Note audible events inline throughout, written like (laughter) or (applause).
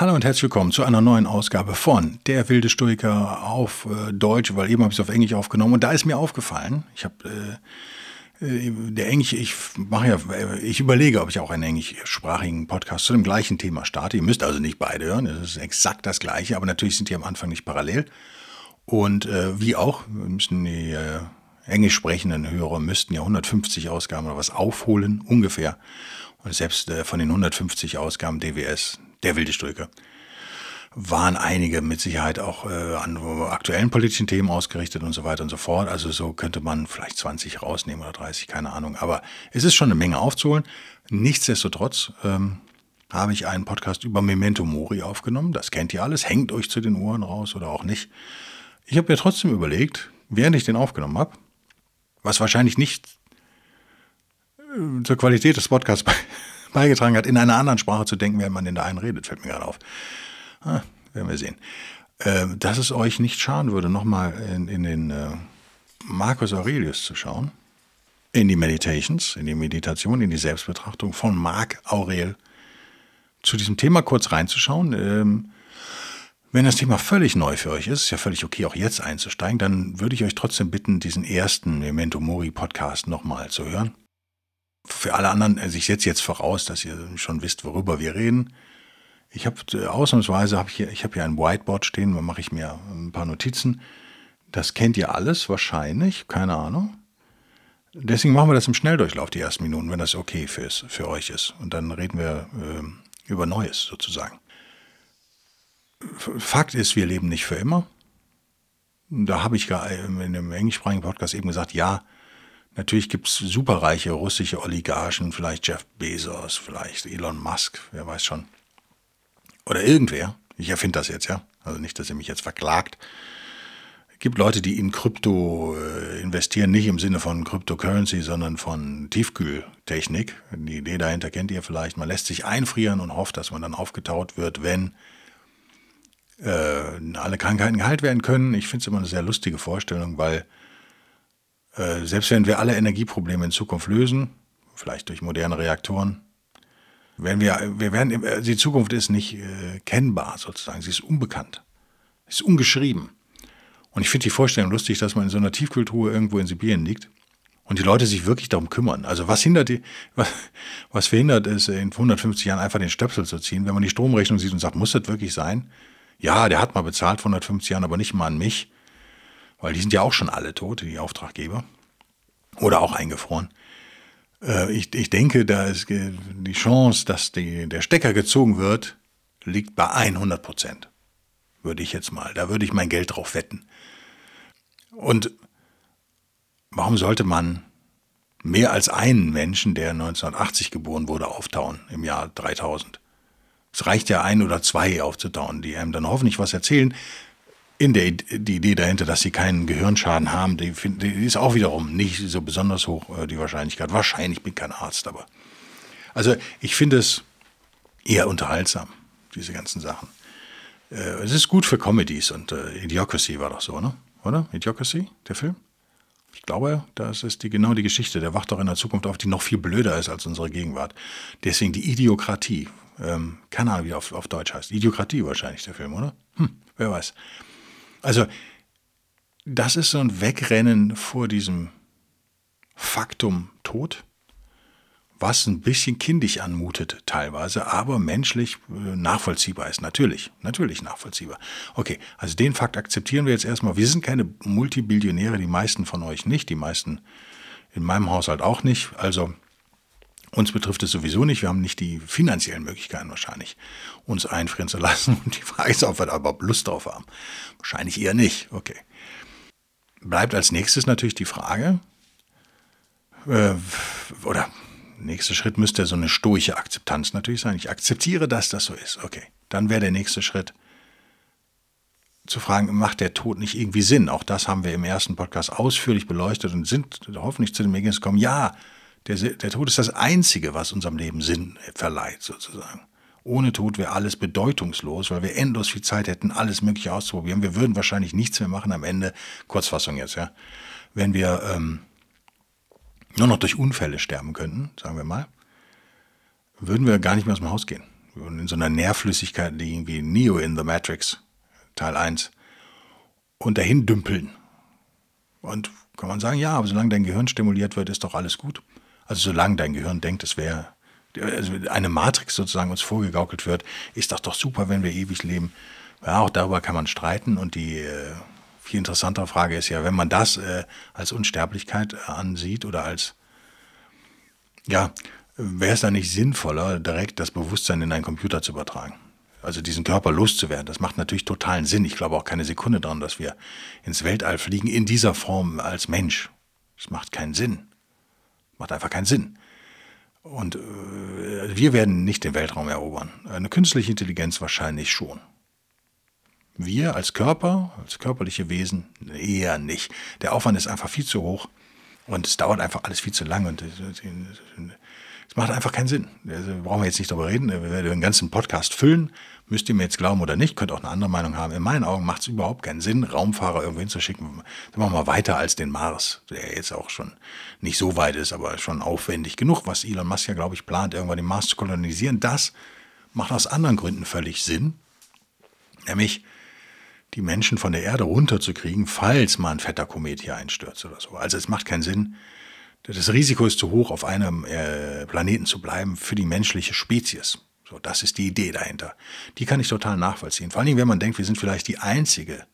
Hallo und herzlich willkommen zu einer neuen Ausgabe von Der wilde Stoiker auf äh, Deutsch, weil eben habe ich es auf Englisch aufgenommen und da ist mir aufgefallen, ich habe äh, äh, der Englisch, ich mache ja, äh, ich überlege, ob ich auch einen englischsprachigen Podcast zu dem gleichen Thema starte. Ihr müsst also nicht beide hören, es ist exakt das gleiche, aber natürlich sind die am Anfang nicht parallel. Und äh, wie auch, müssen die äh, englisch sprechenden Hörer müssten ja 150 Ausgaben oder was aufholen, ungefähr. Und selbst äh, von den 150 Ausgaben DWS der wilde Stoiker, waren einige mit Sicherheit auch äh, an aktuellen politischen Themen ausgerichtet und so weiter und so fort. Also so könnte man vielleicht 20 rausnehmen oder 30, keine Ahnung. Aber es ist schon eine Menge aufzuholen. Nichtsdestotrotz ähm, habe ich einen Podcast über Memento Mori aufgenommen. Das kennt ihr alles. Hängt euch zu den Ohren raus oder auch nicht. Ich habe mir trotzdem überlegt, während ich den aufgenommen habe, was wahrscheinlich nicht äh, zur Qualität des Podcasts beigetragen hat, in einer anderen Sprache zu denken, während man in der einen redet, fällt mir gerade auf. Ah, werden wir sehen. Äh, dass es euch nicht schaden würde, nochmal in, in den äh, Marcus Aurelius zu schauen, in die Meditations, in die Meditation, in die Selbstbetrachtung von Marc Aurel, zu diesem Thema kurz reinzuschauen. Ähm, wenn das Thema völlig neu für euch ist, ist ja völlig okay, auch jetzt einzusteigen, dann würde ich euch trotzdem bitten, diesen ersten Memento Mori Podcast nochmal zu hören für alle anderen, also ich setze jetzt voraus, dass ihr schon wisst, worüber wir reden. Ich habe äh, ausnahmsweise ich hier, ich habe hier ein Whiteboard stehen, da mache ich mir ein paar Notizen. Das kennt ihr alles wahrscheinlich, keine Ahnung. Deswegen machen wir das im Schnelldurchlauf die ersten Minuten, wenn das okay für, für euch ist. Und dann reden wir äh, über Neues sozusagen. Fakt ist, wir leben nicht für immer. Da habe ich in einem englischsprachigen Podcast eben gesagt, ja, Natürlich gibt es superreiche russische Oligarchen, vielleicht Jeff Bezos, vielleicht Elon Musk, wer weiß schon. Oder irgendwer. Ich erfinde das jetzt, ja. Also nicht, dass ihr mich jetzt verklagt. Es gibt Leute, die in Krypto äh, investieren, nicht im Sinne von Cryptocurrency, sondern von Tiefkühltechnik. Die Idee dahinter kennt ihr vielleicht. Man lässt sich einfrieren und hofft, dass man dann aufgetaut wird, wenn äh, alle Krankheiten geheilt werden können. Ich finde es immer eine sehr lustige Vorstellung, weil äh, selbst wenn wir alle Energieprobleme in Zukunft lösen, vielleicht durch moderne Reaktoren, werden wir, wir werden, äh, die Zukunft ist nicht äh, kennbar sozusagen, sie ist unbekannt, sie ist ungeschrieben. Und ich finde die Vorstellung lustig, dass man in so einer Tiefkühltruhe irgendwo in Sibirien liegt und die Leute sich wirklich darum kümmern. Also was hindert die, was, was verhindert es, in 150 Jahren einfach den Stöpsel zu ziehen, wenn man die Stromrechnung sieht und sagt, muss das wirklich sein? Ja, der hat mal bezahlt vor 150 Jahren, aber nicht mal an mich weil die sind ja auch schon alle tot, die Auftraggeber. Oder auch eingefroren. Äh, ich, ich denke, da ist die Chance, dass die, der Stecker gezogen wird, liegt bei 100 Prozent. Würde ich jetzt mal, da würde ich mein Geld drauf wetten. Und warum sollte man mehr als einen Menschen, der 1980 geboren wurde, auftauen im Jahr 3000? Es reicht ja ein oder zwei aufzutauen, die einem dann hoffentlich was erzählen, in der die Idee dahinter, dass sie keinen Gehirnschaden haben, die, die ist auch wiederum nicht so besonders hoch, äh, die Wahrscheinlichkeit. Wahrscheinlich bin kein Arzt, aber. Also ich finde es eher unterhaltsam, diese ganzen Sachen. Äh, es ist gut für Comedies und äh, Idiocracy war doch so, ne? Oder? Idiocracy, der Film? Ich glaube, das ist die, genau die Geschichte. Der wacht doch in der Zukunft auf, die noch viel blöder ist als unsere Gegenwart. Deswegen die Idiokratie. Ähm, keine Ahnung, wie auf, auf Deutsch heißt. Idiokratie wahrscheinlich der Film, oder? Hm, wer weiß. Also, das ist so ein Wegrennen vor diesem Faktum Tod, was ein bisschen kindisch anmutet teilweise, aber menschlich äh, nachvollziehbar ist. Natürlich, natürlich nachvollziehbar. Okay, also den Fakt akzeptieren wir jetzt erstmal. Wir sind keine Multibillionäre, die meisten von euch nicht, die meisten in meinem Haushalt auch nicht. Also uns betrifft es sowieso nicht. Wir haben nicht die finanziellen Möglichkeiten wahrscheinlich, uns einfrieren zu (laughs) lassen. Und die Frage ist, ob wir da überhaupt Lust drauf haben. Wahrscheinlich eher nicht. Okay. Bleibt als nächstes natürlich die Frage, äh, oder Nächster Schritt müsste so eine stoische Akzeptanz natürlich sein. Ich akzeptiere, dass das so ist. Okay, dann wäre der nächste Schritt zu fragen, macht der Tod nicht irgendwie Sinn? Auch das haben wir im ersten Podcast ausführlich beleuchtet und sind hoffentlich zu dem Ergebnis gekommen, ja, der, der Tod ist das Einzige, was unserem Leben Sinn verleiht, sozusagen. Ohne Tod wäre alles bedeutungslos, weil wir endlos viel Zeit hätten, alles Mögliche auszuprobieren. Wir würden wahrscheinlich nichts mehr machen am Ende, Kurzfassung jetzt, ja, wenn wir ähm, nur noch durch Unfälle sterben könnten, sagen wir mal, würden wir gar nicht mehr aus dem Haus gehen. Wir würden in so einer Nährflüssigkeit liegen wie Neo in The Matrix, Teil 1, und dahin dümpeln. Und kann man sagen, ja, aber solange dein Gehirn stimuliert wird, ist doch alles gut. Also solange dein Gehirn denkt, es wäre also eine Matrix sozusagen uns vorgegaukelt wird, ist das doch super, wenn wir ewig leben. Ja, auch darüber kann man streiten und die äh, viel interessantere Frage ist ja, wenn man das äh, als Unsterblichkeit ansieht oder als, ja, wäre es dann nicht sinnvoller, direkt das Bewusstsein in einen Computer zu übertragen? Also diesen Körper loszuwerden, das macht natürlich totalen Sinn. Ich glaube auch keine Sekunde daran, dass wir ins Weltall fliegen in dieser Form als Mensch. Das macht keinen Sinn. Macht einfach keinen Sinn. Und äh, wir werden nicht den Weltraum erobern. Eine künstliche Intelligenz wahrscheinlich schon. Wir als Körper, als körperliche Wesen eher nicht. Der Aufwand ist einfach viel zu hoch und es dauert einfach alles viel zu lange und es macht einfach keinen Sinn. Also brauchen wir jetzt nicht darüber reden. Wir werden den ganzen Podcast füllen. Müsst ihr mir jetzt glauben oder nicht, könnt auch eine andere Meinung haben. In meinen Augen macht es überhaupt keinen Sinn, Raumfahrer irgendwo hinzuschicken. Sagen wir mal weiter als den Mars, der jetzt auch schon nicht so weit ist, aber schon aufwendig genug, was Elon Musk ja, glaube ich, plant, irgendwann den Mars zu kolonisieren. Das macht aus anderen Gründen völlig Sinn. Nämlich, die Menschen von der Erde runterzukriegen, falls mal ein fetter Komet hier einstürzt oder so. Also es macht keinen Sinn. Das Risiko ist zu hoch, auf einem äh, Planeten zu bleiben für die menschliche Spezies. So, das ist die Idee dahinter. Die kann ich total nachvollziehen. Vor allen Dingen, wenn man denkt, wir sind vielleicht die einzige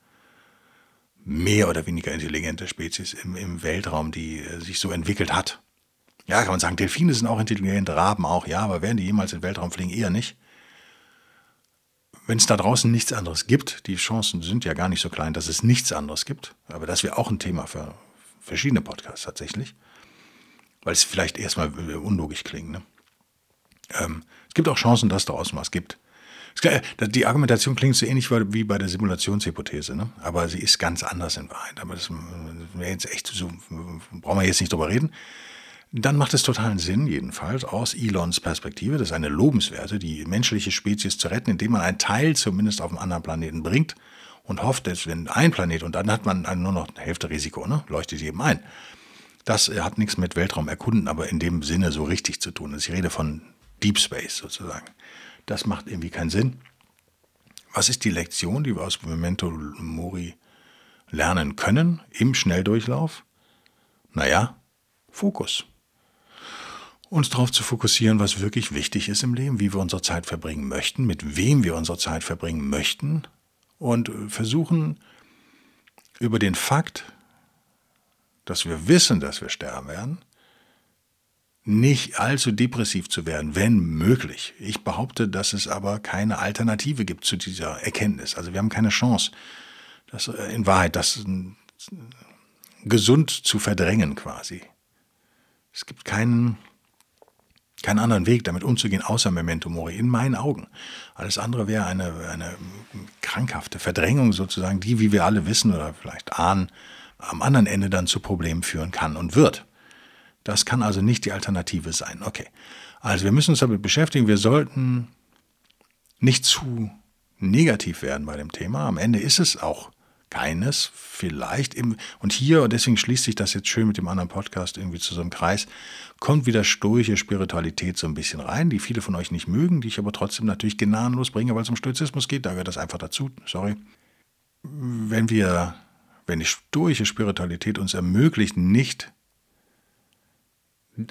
mehr oder weniger intelligente Spezies im, im Weltraum, die äh, sich so entwickelt hat. Ja, kann man sagen, Delfine sind auch intelligent, Raben auch, ja, aber werden die jemals in den Weltraum fliegen? Eher nicht. Wenn es da draußen nichts anderes gibt, die Chancen sind ja gar nicht so klein, dass es nichts anderes gibt, aber das wäre auch ein Thema für verschiedene Podcasts tatsächlich, weil es vielleicht erstmal äh, unlogisch klingt. Ne? Ähm, es gibt auch Chancen, dass draußen was gibt. Die Argumentation klingt so ähnlich wie bei der Simulationshypothese, ne? aber sie ist ganz anders in Wahrheit. Aber das wäre jetzt echt so, brauchen wir jetzt nicht drüber reden. Dann macht es totalen Sinn, jedenfalls aus Elons Perspektive, das ist eine lobenswerte, die menschliche Spezies zu retten, indem man einen Teil zumindest auf einen anderen Planeten bringt und hofft, dass wenn ein Planet und dann hat man nur noch Hälfte Risiko, ne? leuchtet jedem ein. Das hat nichts mit Weltraum erkunden, aber in dem Sinne so richtig zu tun. Also ich rede von Deep Space sozusagen. Das macht irgendwie keinen Sinn. Was ist die Lektion, die wir aus Memento Mori lernen können im Schnelldurchlauf? Naja, Fokus. Uns darauf zu fokussieren, was wirklich wichtig ist im Leben, wie wir unsere Zeit verbringen möchten, mit wem wir unsere Zeit verbringen möchten und versuchen über den Fakt, dass wir wissen, dass wir sterben werden, nicht allzu depressiv zu werden, wenn möglich. Ich behaupte, dass es aber keine Alternative gibt zu dieser Erkenntnis. Also wir haben keine Chance, das äh, in Wahrheit das gesund zu verdrängen quasi. Es gibt keinen, keinen anderen Weg, damit umzugehen, außer Memento Mori, in meinen Augen. Alles andere wäre eine, eine krankhafte Verdrängung sozusagen, die, wie wir alle wissen oder vielleicht ahnen, am anderen Ende dann zu Problemen führen kann und wird. Das kann also nicht die Alternative sein. Okay. Also wir müssen uns damit beschäftigen. Wir sollten nicht zu negativ werden bei dem Thema. Am Ende ist es auch keines, vielleicht. Im, und hier, und deswegen schließt sich das jetzt schön mit dem anderen Podcast irgendwie zu so einem Kreis, kommt wieder stoische Spiritualität so ein bisschen rein, die viele von euch nicht mögen, die ich aber trotzdem natürlich gnadenlos bringe, weil es um Stoizismus geht. Da gehört das einfach dazu. Sorry. Wenn wir, wenn die stoische Spiritualität uns ermöglicht, nicht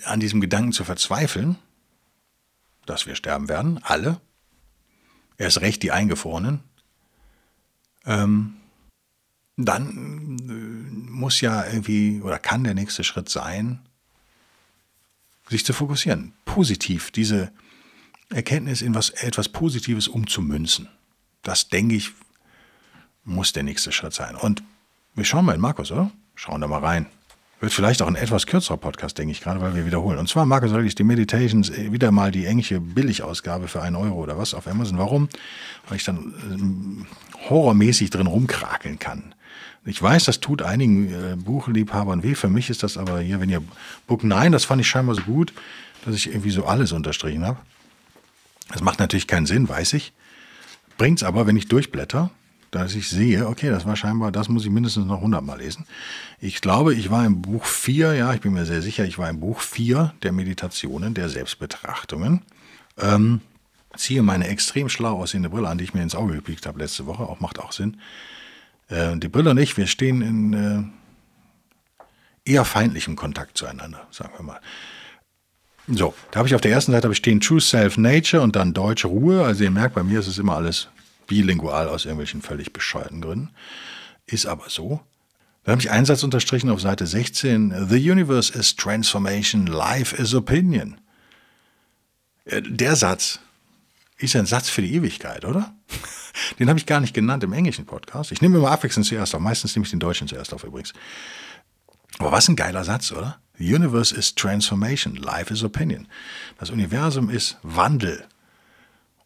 an diesem Gedanken zu verzweifeln, dass wir sterben werden, alle, erst recht die Eingefrorenen, ähm, dann äh, muss ja irgendwie oder kann der nächste Schritt sein, sich zu fokussieren, positiv diese Erkenntnis in was, etwas Positives umzumünzen. Das, denke ich, muss der nächste Schritt sein. Und wir schauen mal in Markus, oder? Schauen da mal rein. Wird vielleicht auch ein etwas kürzerer Podcast, denke ich gerade, weil wir wiederholen. Und zwar Marcus Aurelius, die Meditations, äh, wieder mal die englische Billigausgabe für einen Euro oder was auf Amazon. Warum? Weil ich dann äh, horrormäßig drin rumkrakeln kann. Ich weiß, das tut einigen äh, Buchliebhabern weh. Für mich ist das aber hier, wenn ihr Book 9, das fand ich scheinbar so gut, dass ich irgendwie so alles unterstrichen habe. Das macht natürlich keinen Sinn, weiß ich. Bringt's aber, wenn ich durchblätter, dass ich sehe, okay, das war scheinbar, das muss ich mindestens noch 100 Mal lesen. Ich glaube, ich war im Buch 4, ja, ich bin mir sehr sicher, ich war im Buch 4 der Meditationen, der Selbstbetrachtungen. Ähm, ziehe meine extrem schlau aussehende Brille an, die ich mir ins Auge gepiekt habe letzte Woche, auch macht auch Sinn. Äh, die Brille und ich, wir stehen in äh, eher feindlichem Kontakt zueinander, sagen wir mal. So, da habe ich auf der ersten Seite habe ich stehen True Self Nature und dann Deutsche Ruhe. Also ihr merkt, bei mir ist es immer alles bilingual aus irgendwelchen völlig bescheuerten Gründen. Ist aber so. Da habe ich einen Satz unterstrichen auf Seite 16. The universe is transformation, life is opinion. Äh, der Satz ist ein Satz für die Ewigkeit, oder? (laughs) Den habe ich gar nicht genannt im englischen Podcast. Ich nehme immer abwechselnd zuerst auf. Meistens nehme ich den deutschen zuerst auf übrigens. Aber was ein geiler Satz, oder? The universe is transformation, life is opinion. Das Universum ist Wandel,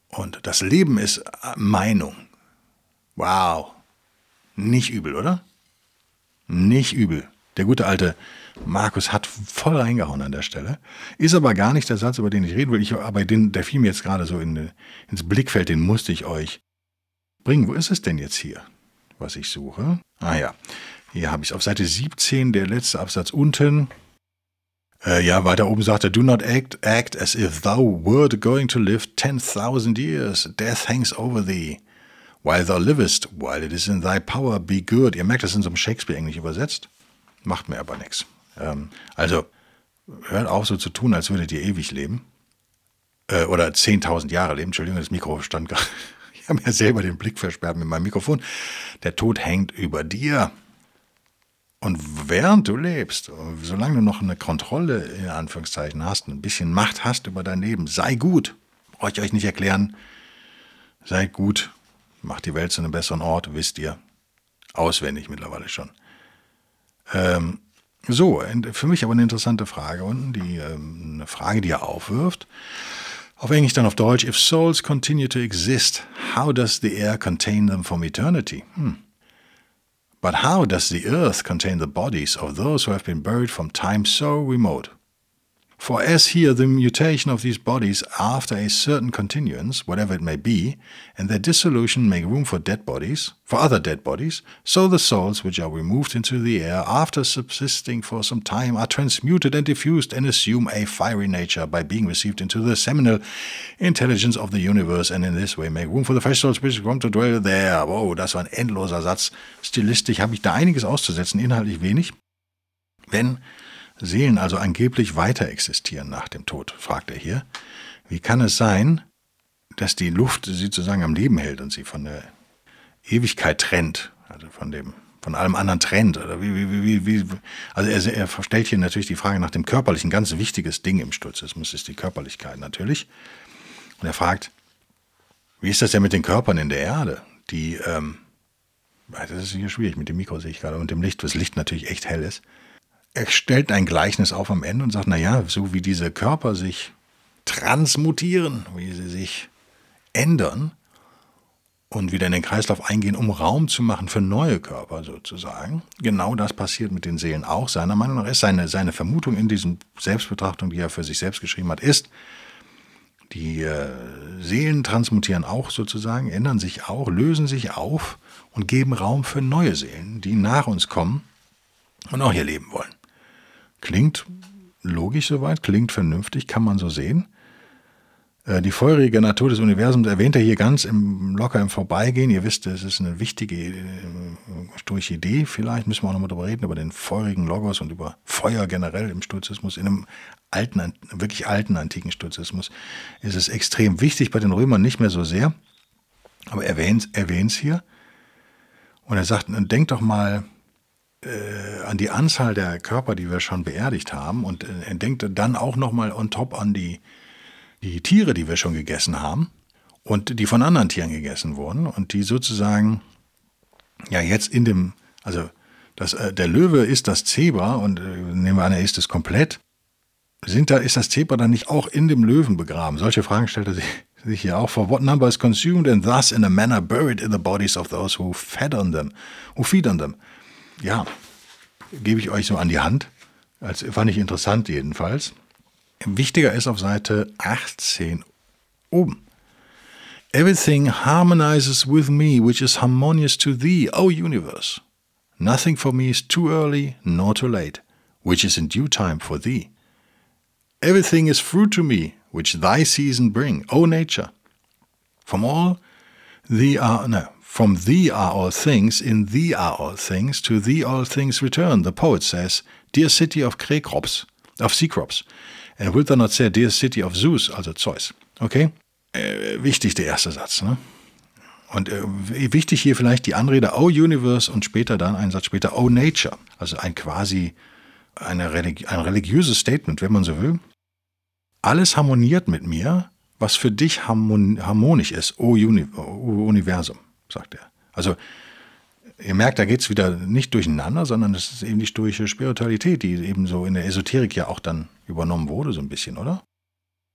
und das Leben ist Meinung. Wow. Nicht übel, oder? Nicht übel. Der gute alte Markus hat voll reingehauen an der Stelle. Ist aber gar nicht der Satz, über den ich reden will. Ich, aber den, der fiel mir jetzt gerade so in, ins Blickfeld, den musste ich euch bringen. Wo ist es denn jetzt hier, was ich suche? Ah ja, hier habe ich es auf Seite 17, der letzte Absatz unten. Äh, ja, weiter oben sagt er, do not act, act as if thou wert going to live 10,000 years. Death hangs over thee. While thou livest, while it is in thy power, be good. Ihr merkt, das in so einem Shakespeare-Englisch übersetzt. Macht mir aber nichts. Ähm, also, hört auf so zu tun, als würdet ihr ewig leben. Äh, oder 10.000 Jahre leben. Entschuldigung, das Mikro stand (laughs) gerade. Ich habe mir selber den Blick versperrt mit meinem Mikrofon. Der Tod hängt über dir. Und während du lebst, solange du noch eine Kontrolle in Anführungszeichen hast, ein bisschen Macht hast über dein Leben, sei gut. Brauche ich euch nicht erklären. Sei gut. Macht die Welt zu einem besseren Ort, wisst ihr. Auswendig mittlerweile schon. Ähm, so, für mich aber eine interessante Frage unten, die, ähm, eine Frage, die er aufwirft. Auf Englisch dann auf Deutsch. If souls continue to exist, how does the air contain them from eternity? Hm. But how does the earth contain the bodies of those who have been buried from time so remote? For as here the mutation of these bodies after a certain continuance, whatever it may be, and their dissolution make room for dead bodies, for other dead bodies, so the souls which are removed into the air after subsisting for some time are transmuted and diffused and assume a fiery nature by being received into the seminal intelligence of the universe and in this way make room for the fresh souls which come to dwell there. Wow, das war ein endloser Satz. Stilistisch habe ich da einiges auszusetzen, inhaltlich wenig. Wenn Seelen also angeblich weiter existieren nach dem Tod, fragt er hier. Wie kann es sein, dass die Luft sie sozusagen am Leben hält und sie von der Ewigkeit trennt, also von dem von allem anderen trennt oder wie, wie, wie, wie also er, er stellt hier natürlich die Frage nach dem körperlichen, ganz wichtiges Ding im Sturzismus ist die Körperlichkeit natürlich. Und er fragt, wie ist das denn mit den Körpern in der Erde, die ähm, das ist hier schwierig mit dem Mikro sehe ich gerade und dem Licht, das Licht natürlich echt hell ist er stellt ein Gleichnis auf am Ende und sagt, naja, so wie diese Körper sich transmutieren, wie sie sich ändern und wieder in den Kreislauf eingehen, um Raum zu machen für neue Körper sozusagen. Genau das passiert mit den Seelen auch. Seiner Meinung nach ist seine, seine Vermutung in diesen Selbstbetrachtung, die er für sich selbst geschrieben hat, ist, die äh, Seelen transmutieren auch sozusagen, ändern sich auch, lösen sich auf und geben Raum für neue Seelen, die nach uns kommen und auch hier leben wollen. Klingt logisch soweit, klingt vernünftig, kann man so sehen. Äh, die feurige Natur des Universums erwähnt er hier ganz im, locker im Vorbeigehen. Ihr wisst, es ist eine wichtige äh, stoische Idee. Vielleicht müssen wir auch nochmal darüber reden, über den feurigen Logos und über Feuer generell im Stoizismus. In einem alten, wirklich alten antiken Stoizismus ist es extrem wichtig, bei den Römern nicht mehr so sehr. Aber er erwähnt es hier. Und er sagt, denkt doch mal äh, an die Anzahl der Körper, die wir schon beerdigt haben und äh, denkt dann auch nochmal on top an die, die Tiere, die wir schon gegessen haben und die von anderen Tieren gegessen wurden und die sozusagen ja jetzt in dem, also Das, äh, der Löwe ist das Zebra und äh, nehmen wir an, er ist es komplett. Sind da, ist das Zebra dann nicht auch in dem Löwen begraben? Solche Fragen stellt er sich, (laughs) sich hier auch vor. What number is consumed and thus in a manner buried in the bodies of those who fed on them, who feed on them? Ja, gebe ich euch so an die Hand. Als, fand ich interessant jedenfalls. Wichtiger ist auf Seite 18 oben. Everything harmonizes with me, which is harmonious to thee, O universe. Nothing for me is too early nor too late, which is in due time for thee. Everything is fruit to me, which thy season bring, O nature. From all thee are no, from thee are all things, in thee are all things, to thee all things return. The poet says, Dear city of Krekrops, of Cecrops, and wilt thou not say, Dear city of Zeus, also Zeus. Okay? Äh, wichtig der erste Satz, ne? Und äh, wichtig hier vielleicht die Anrede O Universe und später dann ein Satz später O Nature. Also ein quasi eine religi ein religiöses Statement, wenn man so will. Alles harmoniert mit mir, was für dich harmon harmonisch ist, O, Uni o Universum, sagt er. Also ihr merkt, da geht es wieder nicht durcheinander, sondern es ist eben die stoische Spiritualität, die eben so in der Esoterik ja auch dann übernommen wurde, so ein bisschen, oder?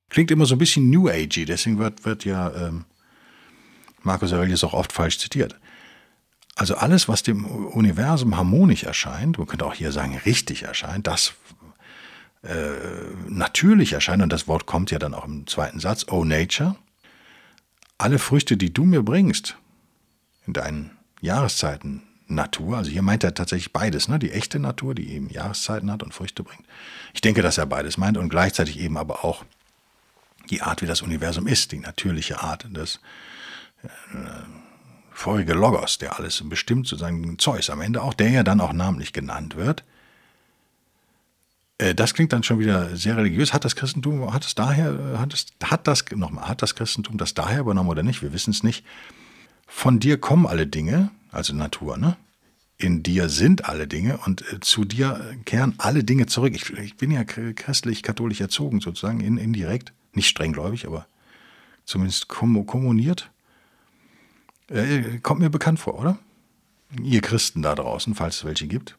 Klingt immer so ein bisschen New Agey, deswegen wird, wird ja ähm, Marcus Aurelius auch oft falsch zitiert. Also alles, was dem Universum harmonisch erscheint, man könnte auch hier sagen richtig erscheint, das äh, natürlich erscheint, und das Wort kommt ja dann auch im zweiten Satz, O Nature, alle Früchte, die du mir bringst, in deinen Jahreszeiten, Natur, also hier meint er tatsächlich beides, ne? die echte Natur, die eben Jahreszeiten hat und Früchte bringt. Ich denke, dass er beides meint und gleichzeitig eben aber auch die Art, wie das Universum ist, die natürliche Art, das äh, vorige Logos, der alles bestimmt, sozusagen Zeus am Ende auch, der ja dann auch namentlich genannt wird. Äh, das klingt dann schon wieder sehr religiös. Hat das Christentum, hat es daher, hat es, hat das, nochmal, hat das Christentum das daher übernommen oder nicht? Wir wissen es nicht. Von dir kommen alle Dinge, also Natur, ne? In dir sind alle Dinge und äh, zu dir kehren alle Dinge zurück. Ich, ich bin ja christlich-katholisch erzogen, sozusagen, in, indirekt. Nicht strenggläubig, aber zumindest kommuniert. Äh, kommt mir bekannt vor, oder? Ihr Christen da draußen, falls es welche gibt.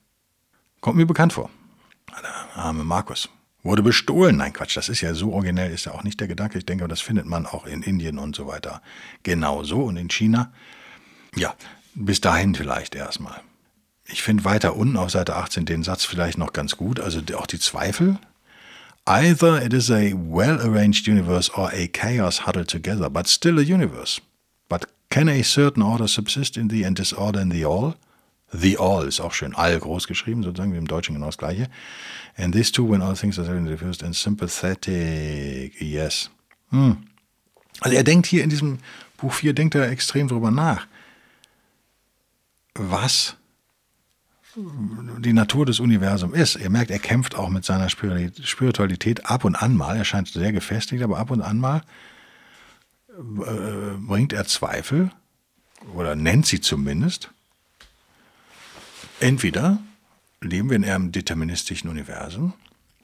Kommt mir bekannt vor. Der arme Markus. Wurde bestohlen. Nein, Quatsch, das ist ja so originell, ist ja auch nicht der Gedanke. Ich denke, das findet man auch in Indien und so weiter. Genauso und in China. Ja, bis dahin vielleicht erstmal. Ich finde weiter unten auf Seite 18 den Satz vielleicht noch ganz gut. Also auch die Zweifel. Either it is a well-arranged universe or a chaos huddled together, but still a universe. But can a certain order subsist in the and disorder in the all? The all ist auch schön, all groß geschrieben, sozusagen wie im Deutschen genau das gleiche. And these two, when all things are in the first and sympathetic, yes. Hm. Also er denkt hier in diesem Buch 4, denkt er extrem drüber nach, was die Natur des Universums ist. Ihr merkt, er kämpft auch mit seiner Spiritualität ab und an mal. Er scheint sehr gefestigt, aber ab und an mal äh, bringt er Zweifel oder nennt sie zumindest. Entweder leben wir in einem deterministischen Universum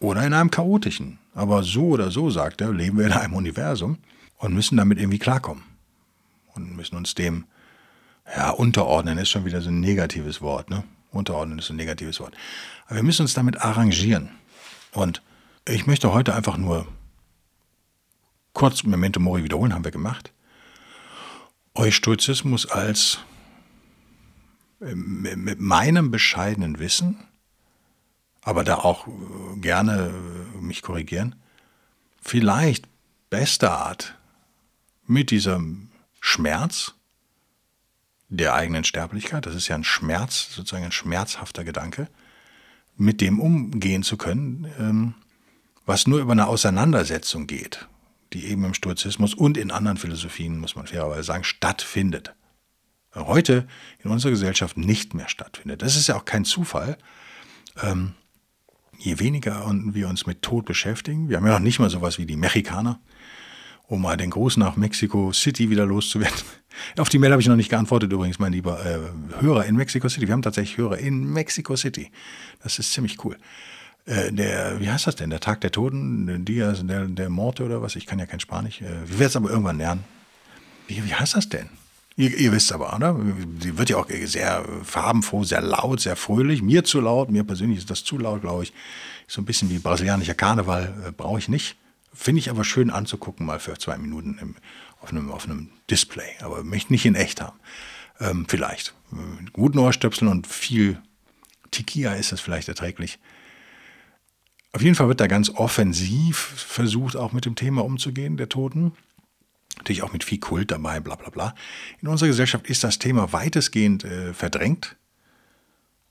oder in einem chaotischen. Aber so oder so, sagt er, leben wir in einem Universum und müssen damit irgendwie klarkommen. Und müssen uns dem, ja, unterordnen ist schon wieder so ein negatives Wort, ne? Unterordnen ist ein negatives Wort. Aber wir müssen uns damit arrangieren. Und ich möchte heute einfach nur kurz Memento Mori wiederholen, haben wir gemacht. Eustoizismus als mit meinem bescheidenen Wissen, aber da auch äh, gerne äh, mich korrigieren, vielleicht beste Art mit diesem Schmerz der eigenen Sterblichkeit, das ist ja ein Schmerz, sozusagen ein schmerzhafter Gedanke, mit dem umgehen zu können, ähm, was nur über eine Auseinandersetzung geht, die eben im Stoizismus und in anderen Philosophien, muss man fairerweise sagen, stattfindet. Heute in unserer Gesellschaft nicht mehr stattfindet. Das ist ja auch kein Zufall. Ähm, je weniger wir uns mit Tod beschäftigen, wir haben ja noch nicht mal sowas wie die Mexikaner, um mal den Gruß nach Mexico City wieder loszuwerden. (laughs) Auf die Mail habe ich noch nicht geantwortet übrigens, mein lieber äh, Hörer in Mexico City. Wir haben tatsächlich Hörer in Mexico City. Das ist ziemlich cool. Äh, der, wie heißt das denn? Der Tag der Toten, Dias der, der Morte oder was? Ich kann ja kein Spanisch. Äh, wir werden es aber irgendwann lernen. Wie, wie heißt das denn? Ihr, ihr, wisst aber, oder? Sie wird ja auch sehr farbenfroh, sehr laut, sehr fröhlich. Mir zu laut, mir persönlich ist das zu laut, glaube ich. So ein bisschen wie brasilianischer Karneval äh, brauche ich nicht. Finde ich aber schön anzugucken, mal für zwei Minuten im, auf, einem, auf einem Display. Aber möchte nicht in echt haben. Ähm, vielleicht. Mit guten Ohrstöpseln und viel Tequila ist es vielleicht erträglich. Auf jeden Fall wird da ganz offensiv versucht, auch mit dem Thema umzugehen, der Toten. Natürlich auch mit viel Kult dabei, bla bla bla. In unserer Gesellschaft ist das Thema weitestgehend äh, verdrängt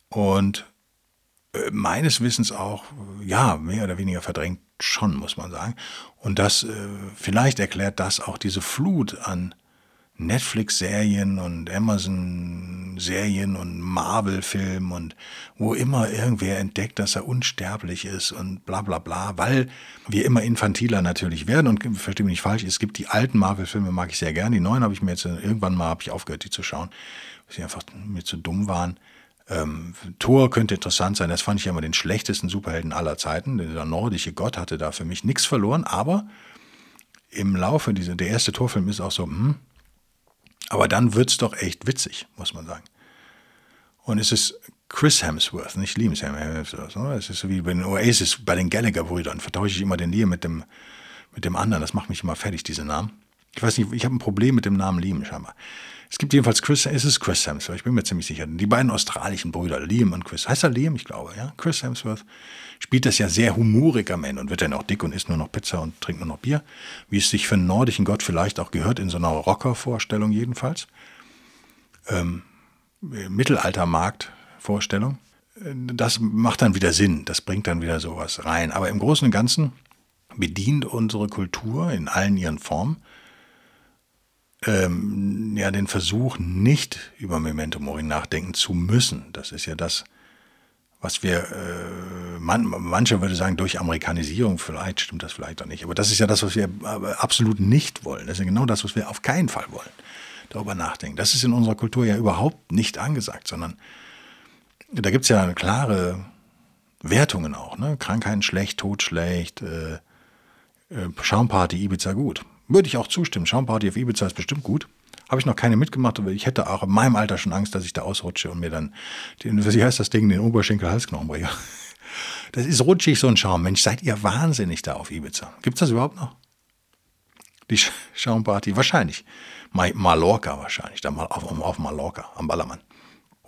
und äh, meines Wissens auch, ja, mehr oder weniger verdrängt schon, muss man sagen. Und das, äh, vielleicht erklärt das auch diese Flut an Netflix-Serien und Amazon-Serien und Marvel-Filmen und wo immer irgendwer entdeckt, dass er unsterblich ist und bla bla bla, weil wir immer infantiler natürlich werden und verstehe mich nicht falsch, es gibt die alten Marvel-Filme, mag ich sehr gerne, die neuen habe ich mir jetzt irgendwann mal ich aufgehört, die zu schauen, weil sie einfach mir zu dumm waren. Ähm, Thor könnte interessant sein, das fand ich immer den schlechtesten Superhelden aller Zeiten, der nordische Gott hatte da für mich nichts verloren, aber im Laufe dieser, der erste Torfilm ist auch so, hm, aber dann wird es doch echt witzig, muss man sagen. Und es ist Chris Hemsworth, nicht Liam Hemsworth. Es ist so wie bei den Oasis, bei den Gallagher-Brüdern. Vertausche ich immer den Liam mit dem, mit dem anderen. Das macht mich immer fertig, diese Namen. Ich weiß nicht, ich habe ein Problem mit dem Namen Liam scheinbar. Es gibt jedenfalls Chris, es ist Chris Hemsworth, ich bin mir ziemlich sicher. Die beiden australischen Brüder, Liam und Chris. Heißt er Liam? Ich glaube, ja. Chris Hemsworth spielt das ja sehr humorig am Ende und wird dann auch dick und isst nur noch Pizza und trinkt nur noch Bier. Wie es sich für einen nordischen Gott vielleicht auch gehört, in so einer Rocker-Vorstellung jedenfalls. Ähm, Mittelalter-Markt-Vorstellung. Das macht dann wieder Sinn, das bringt dann wieder sowas rein. Aber im Großen und Ganzen bedient unsere Kultur in allen ihren Formen ähm, ja den Versuch, nicht über Memento Mori nachdenken zu müssen. Das ist ja das, was wir, äh, man, manche würde sagen, durch Amerikanisierung, vielleicht stimmt das vielleicht auch nicht, aber das ist ja das, was wir absolut nicht wollen. Das ist ja genau das, was wir auf keinen Fall wollen, darüber nachdenken. Das ist in unserer Kultur ja überhaupt nicht angesagt, sondern da gibt es ja klare Wertungen auch. Ne? Krankheiten schlecht, Tod schlecht, äh, äh, Schaumparty, Ibiza gut. Würde ich auch zustimmen. Schaumparty auf Ibiza ist bestimmt gut. Habe ich noch keine mitgemacht, aber ich hätte auch in meinem Alter schon Angst, dass ich da ausrutsche und mir dann, den, wie heißt das Ding, den Oberschenkel-Halsknochen breche. (laughs) Das ist rutschig, so ein Schaum. Mensch, seid ihr wahnsinnig da auf Ibiza. Gibt es das überhaupt noch? Die Schaumparty? Wahrscheinlich. Mallorca wahrscheinlich, da mal auf, auf Mallorca, am Ballermann.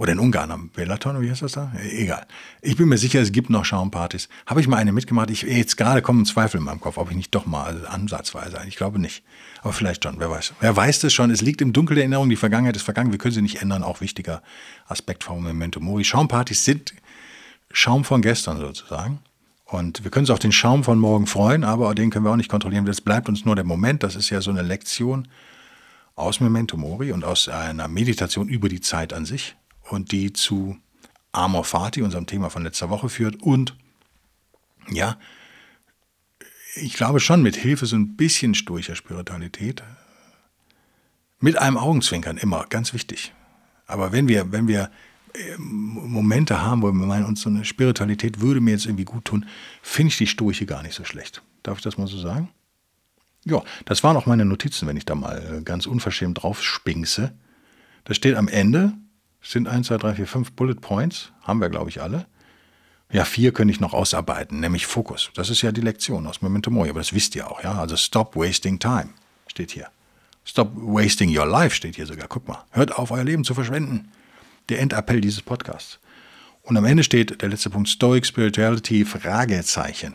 Oder in Ungarn am Belaton, wie heißt das da? Egal. Ich bin mir sicher, es gibt noch Schaumpartys. Habe ich mal eine mitgemacht? Ich, jetzt gerade kommen Zweifel in meinem Kopf, ob ich nicht doch mal also ansatzweise, ich glaube nicht. Aber vielleicht schon, wer weiß. Wer weiß das schon? Es liegt im Dunkel der Erinnerung, die Vergangenheit ist vergangen, wir können sie nicht ändern, auch wichtiger Aspekt vom Memento Mori. Schaumpartys sind Schaum von gestern sozusagen. Und wir können uns auf den Schaum von morgen freuen, aber den können wir auch nicht kontrollieren. Das bleibt uns nur der Moment. Das ist ja so eine Lektion aus Memento Mori und aus einer Meditation über die Zeit an sich und die zu Amor Fati, unserem Thema von letzter Woche, führt. Und ja, ich glaube schon mit Hilfe so ein bisschen stoischer Spiritualität, mit einem Augenzwinkern immer, ganz wichtig. Aber wenn wir, wenn wir äh, Momente haben, wo wir meinen, uns so eine Spiritualität würde mir jetzt irgendwie gut tun, finde ich die Stoiche gar nicht so schlecht. Darf ich das mal so sagen? Ja, das waren auch meine Notizen, wenn ich da mal äh, ganz unverschämt drauf spinkse. Da steht am Ende, sind 1, 2, 3, 4, 5 Bullet Points. Haben wir, glaube ich, alle. Ja, vier könnte ich noch ausarbeiten, nämlich Fokus. Das ist ja die Lektion aus Memento Mori, aber das wisst ihr auch, ja. Also stop wasting time steht hier. Stop wasting your life steht hier sogar. Guck mal, hört auf, euer Leben zu verschwenden. Der Endappell dieses Podcasts. Und am Ende steht der letzte Punkt Stoic Spirituality Fragezeichen.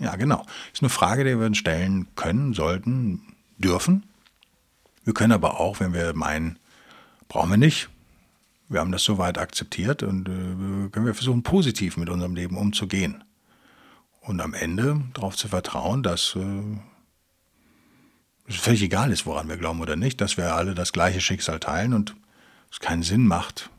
Ja, genau. Ist eine Frage, die wir uns stellen können, sollten, dürfen. Wir können aber auch, wenn wir meinen, brauchen wir nicht, wir haben das soweit akzeptiert und äh, können wir versuchen, positiv mit unserem Leben umzugehen. Und am Ende darauf zu vertrauen, dass äh, es völlig egal ist, woran wir glauben oder nicht, dass wir alle das gleiche Schicksal teilen und es keinen Sinn macht,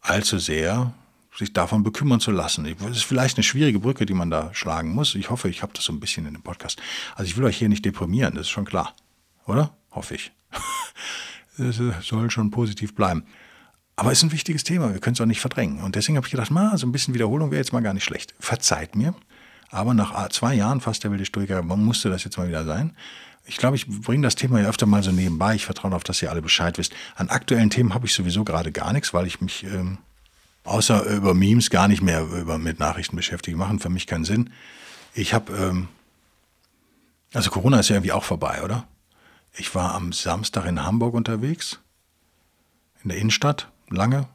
allzu sehr sich davon bekümmern zu lassen. Es ist vielleicht eine schwierige Brücke, die man da schlagen muss. Ich hoffe, ich habe das so ein bisschen in dem Podcast. Also ich will euch hier nicht deprimieren, das ist schon klar. Oder? Hoffe ich. (laughs) Soll schon positiv bleiben. Aber es ist ein wichtiges Thema, wir können es auch nicht verdrängen. Und deswegen habe ich gedacht, ma, so ein bisschen Wiederholung wäre jetzt mal gar nicht schlecht. Verzeiht mir, aber nach zwei Jahren fast der wilde Stoiker musste das jetzt mal wieder sein. ich glaube, ich bringe das Thema ja öfter mal so nebenbei. Ich vertraue darauf, dass ihr alle Bescheid wisst. An aktuellen Themen habe ich sowieso gerade gar nichts, weil ich mich ähm, außer über Memes gar nicht mehr über, mit Nachrichten beschäftige. Machen für mich keinen Sinn. Ich habe, ähm, also Corona ist ja irgendwie auch vorbei, oder? Ich war am Samstag in Hamburg unterwegs, in der Innenstadt, lange,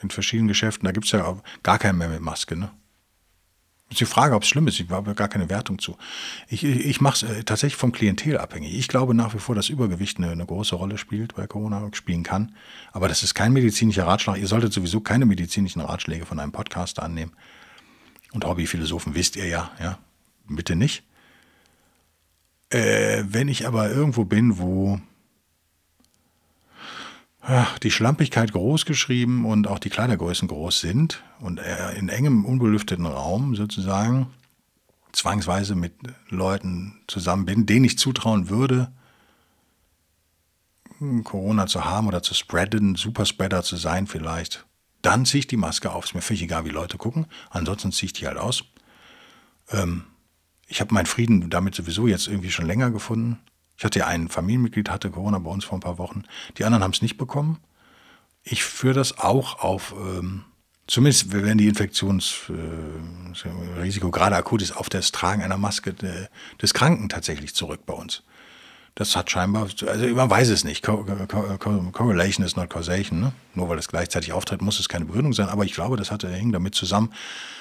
in verschiedenen Geschäften. Da gibt es ja gar keinen mehr mit Maske, ne? ist die Frage, ob es schlimm ist. Ich habe gar keine Wertung zu. Ich, ich, ich mache es äh, tatsächlich vom Klientel abhängig. Ich glaube nach wie vor, dass Übergewicht eine, eine, große Rolle spielt bei Corona, spielen kann. Aber das ist kein medizinischer Ratschlag. Ihr solltet sowieso keine medizinischen Ratschläge von einem Podcaster annehmen. Und Hobbyphilosophen wisst ihr ja, ja. Bitte nicht. Äh, wenn ich aber irgendwo bin, wo die Schlampigkeit groß geschrieben und auch die Kleidergrößen groß sind und er in engem, unbelüfteten Raum sozusagen zwangsweise mit Leuten zusammen bin, denen ich zutrauen würde, Corona zu haben oder zu spreaden, Superspreader zu sein vielleicht, dann ziehe ich die Maske auf. Ist mir völlig egal, wie Leute gucken. Ansonsten ziehe ich die halt aus. Ähm, ich habe meinen Frieden damit sowieso jetzt irgendwie schon länger gefunden. Ich hatte ja ein Familienmitglied, hatte Corona bei uns vor ein paar Wochen. Die anderen haben es nicht Ich führe das auch auf, ähm, zumindest wenn die Infektionsrisiko äh, gerade akut ist, auf das Tragen einer Maske de, des Kranken tatsächlich zurück bei uns. Das hat scheinbar, also man weiß es nicht. Co Co Co Correlation is not causation. Ne? Nur weil es gleichzeitig auftritt, muss es keine Begründung sein. Aber ich glaube, das hatte hing damit zusammen.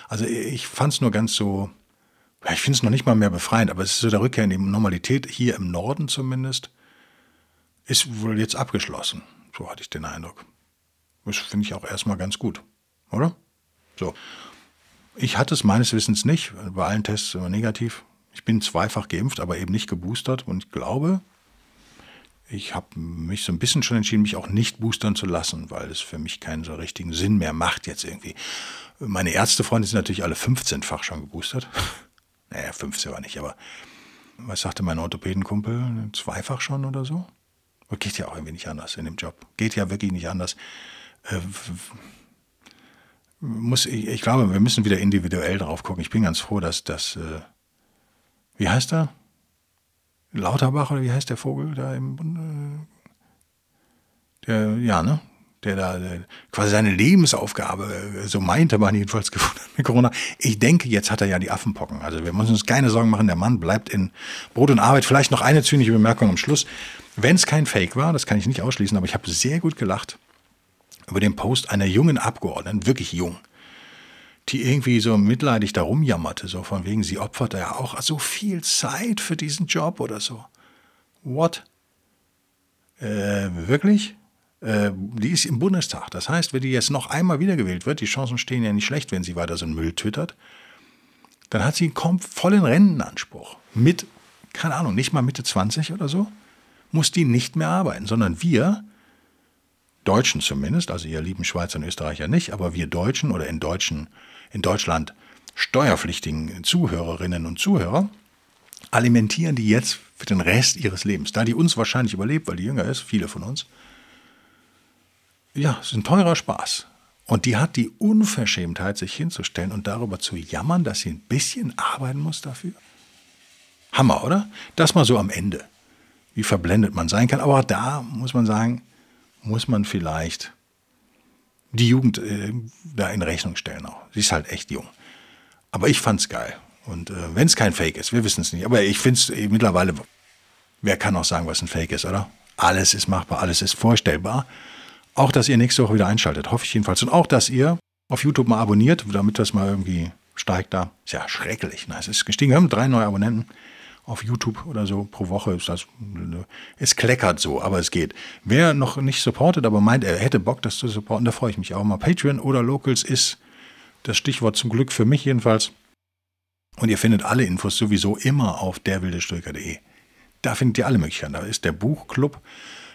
Also ich fand es nur ganz so ich finde es noch nicht mal mehr befreiend, aber es ist so der Rückkehr in die Normalität, hier im Norden zumindest, ist wohl jetzt abgeschlossen. So hatte ich den Eindruck. Das finde ich auch erstmal ganz gut, oder? So. Ich hatte es meines Wissens nicht, bei allen Tests immer negativ. Ich bin zweifach geimpft, aber eben nicht geboostert und ich glaube, ich habe mich so ein bisschen schon entschieden, mich auch nicht boostern zu lassen, weil es für mich keinen so richtigen Sinn mehr macht jetzt irgendwie. Meine Ärztefreunde sind natürlich alle 15-fach schon geboostert naja, 15 war nicht, aber was sagte mein Orthopädenkumpel? Zweifach schon oder so? Geht ja auch irgendwie nicht anders in dem Job. Geht ja wirklich nicht anders. Äh, muss, ich, ich, glaube, wir müssen wieder individuell drauf gucken. Ich bin ganz froh, dass das, äh, wie heißt er? Lauterbach oder wie heißt der Vogel da im Bund? Der, ja, ne? Der da der quasi seine Lebensaufgabe, äh, so meinte man jedenfalls (laughs) gefunden mit Corona. Ich denke, jetzt hat er ja die Affenpocken. Also wir müssen uns keine Sorgen machen, der Mann bleibt in Brot und Arbeit. Vielleicht noch eine zynische Bemerkung am Schluss. Wenn es kein Fake war, das kann ich nicht ausschließen, aber ich habe sehr gut gelacht über den Post einer jungen Abgeordneten, wirklich jung, die irgendwie so mitleidig darum jammerte, so von wegen, sie opfert ja auch so viel Zeit für diesen Job oder so. What? Äh, wirklich? Äh, die ist im Bundestag. Das heißt, wenn die jetzt noch einmal wiedergewählt wird, die Chancen stehen ja nicht schlecht, wenn sie weiter so einen Müll twittert, dann hat sie einen vollen Rentenanspruch. Mit, keine Ahnung, nicht mal Mitte 20 oder so, muss die nicht mehr arbeiten, sondern wir, Deutschen zumindest, also ihr lieben Schweizer und Österreicher nicht, aber wir Deutschen oder in, Deutschen, in Deutschland steuerpflichtigen Zuhörerinnen und Zuhörer, alimentieren die jetzt für den Rest ihres Lebens. Da die uns wahrscheinlich überlebt, weil die jünger ist, viele von uns, ja, es ist ein teurer Spaß. Und die hat die Unverschämtheit, sich hinzustellen und darüber zu jammern, dass sie ein bisschen arbeiten muss dafür. Hammer, oder? Das mal so am Ende. Wie verblendet man sein kann. Aber da muss man sagen, muss man vielleicht die Jugend äh, da in Rechnung stellen auch. Sie ist halt echt jung. Aber ich fand's geil. Und äh, wenn es kein Fake ist, wir wissen es nicht. Aber ich finde es äh, mittlerweile, wer kann auch sagen, was ein Fake ist, oder? Alles ist machbar, alles ist vorstellbar. Auch, dass ihr nächste Woche wieder einschaltet, hoffe ich jedenfalls. Und auch, dass ihr auf YouTube mal abonniert, damit das mal irgendwie steigt da. Ist ja schrecklich. Ne? Es ist gestiegen. Wir haben drei neue Abonnenten auf YouTube oder so pro Woche. Es kleckert so, aber es geht. Wer noch nicht supportet, aber meint, er hätte Bock, das zu supporten, da freue ich mich auch mal. Patreon oder Locals ist das Stichwort zum Glück für mich jedenfalls. Und ihr findet alle Infos sowieso immer auf derwildestulker.de. Da findet ihr alle Möglichkeiten. Da ist der Buchclub.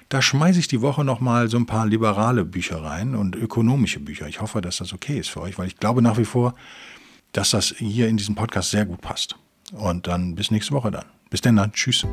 Da schmeiße ich die Woche nochmal so ein paar liberale Bücher rein und ökonomische Bücher. Ich hoffe, dass das okay ist für euch, weil ich glaube nach wie vor, dass das hier in diesem Podcast sehr gut passt. Und dann bis nächste Woche dann. Bis dann, dann. Tschüss.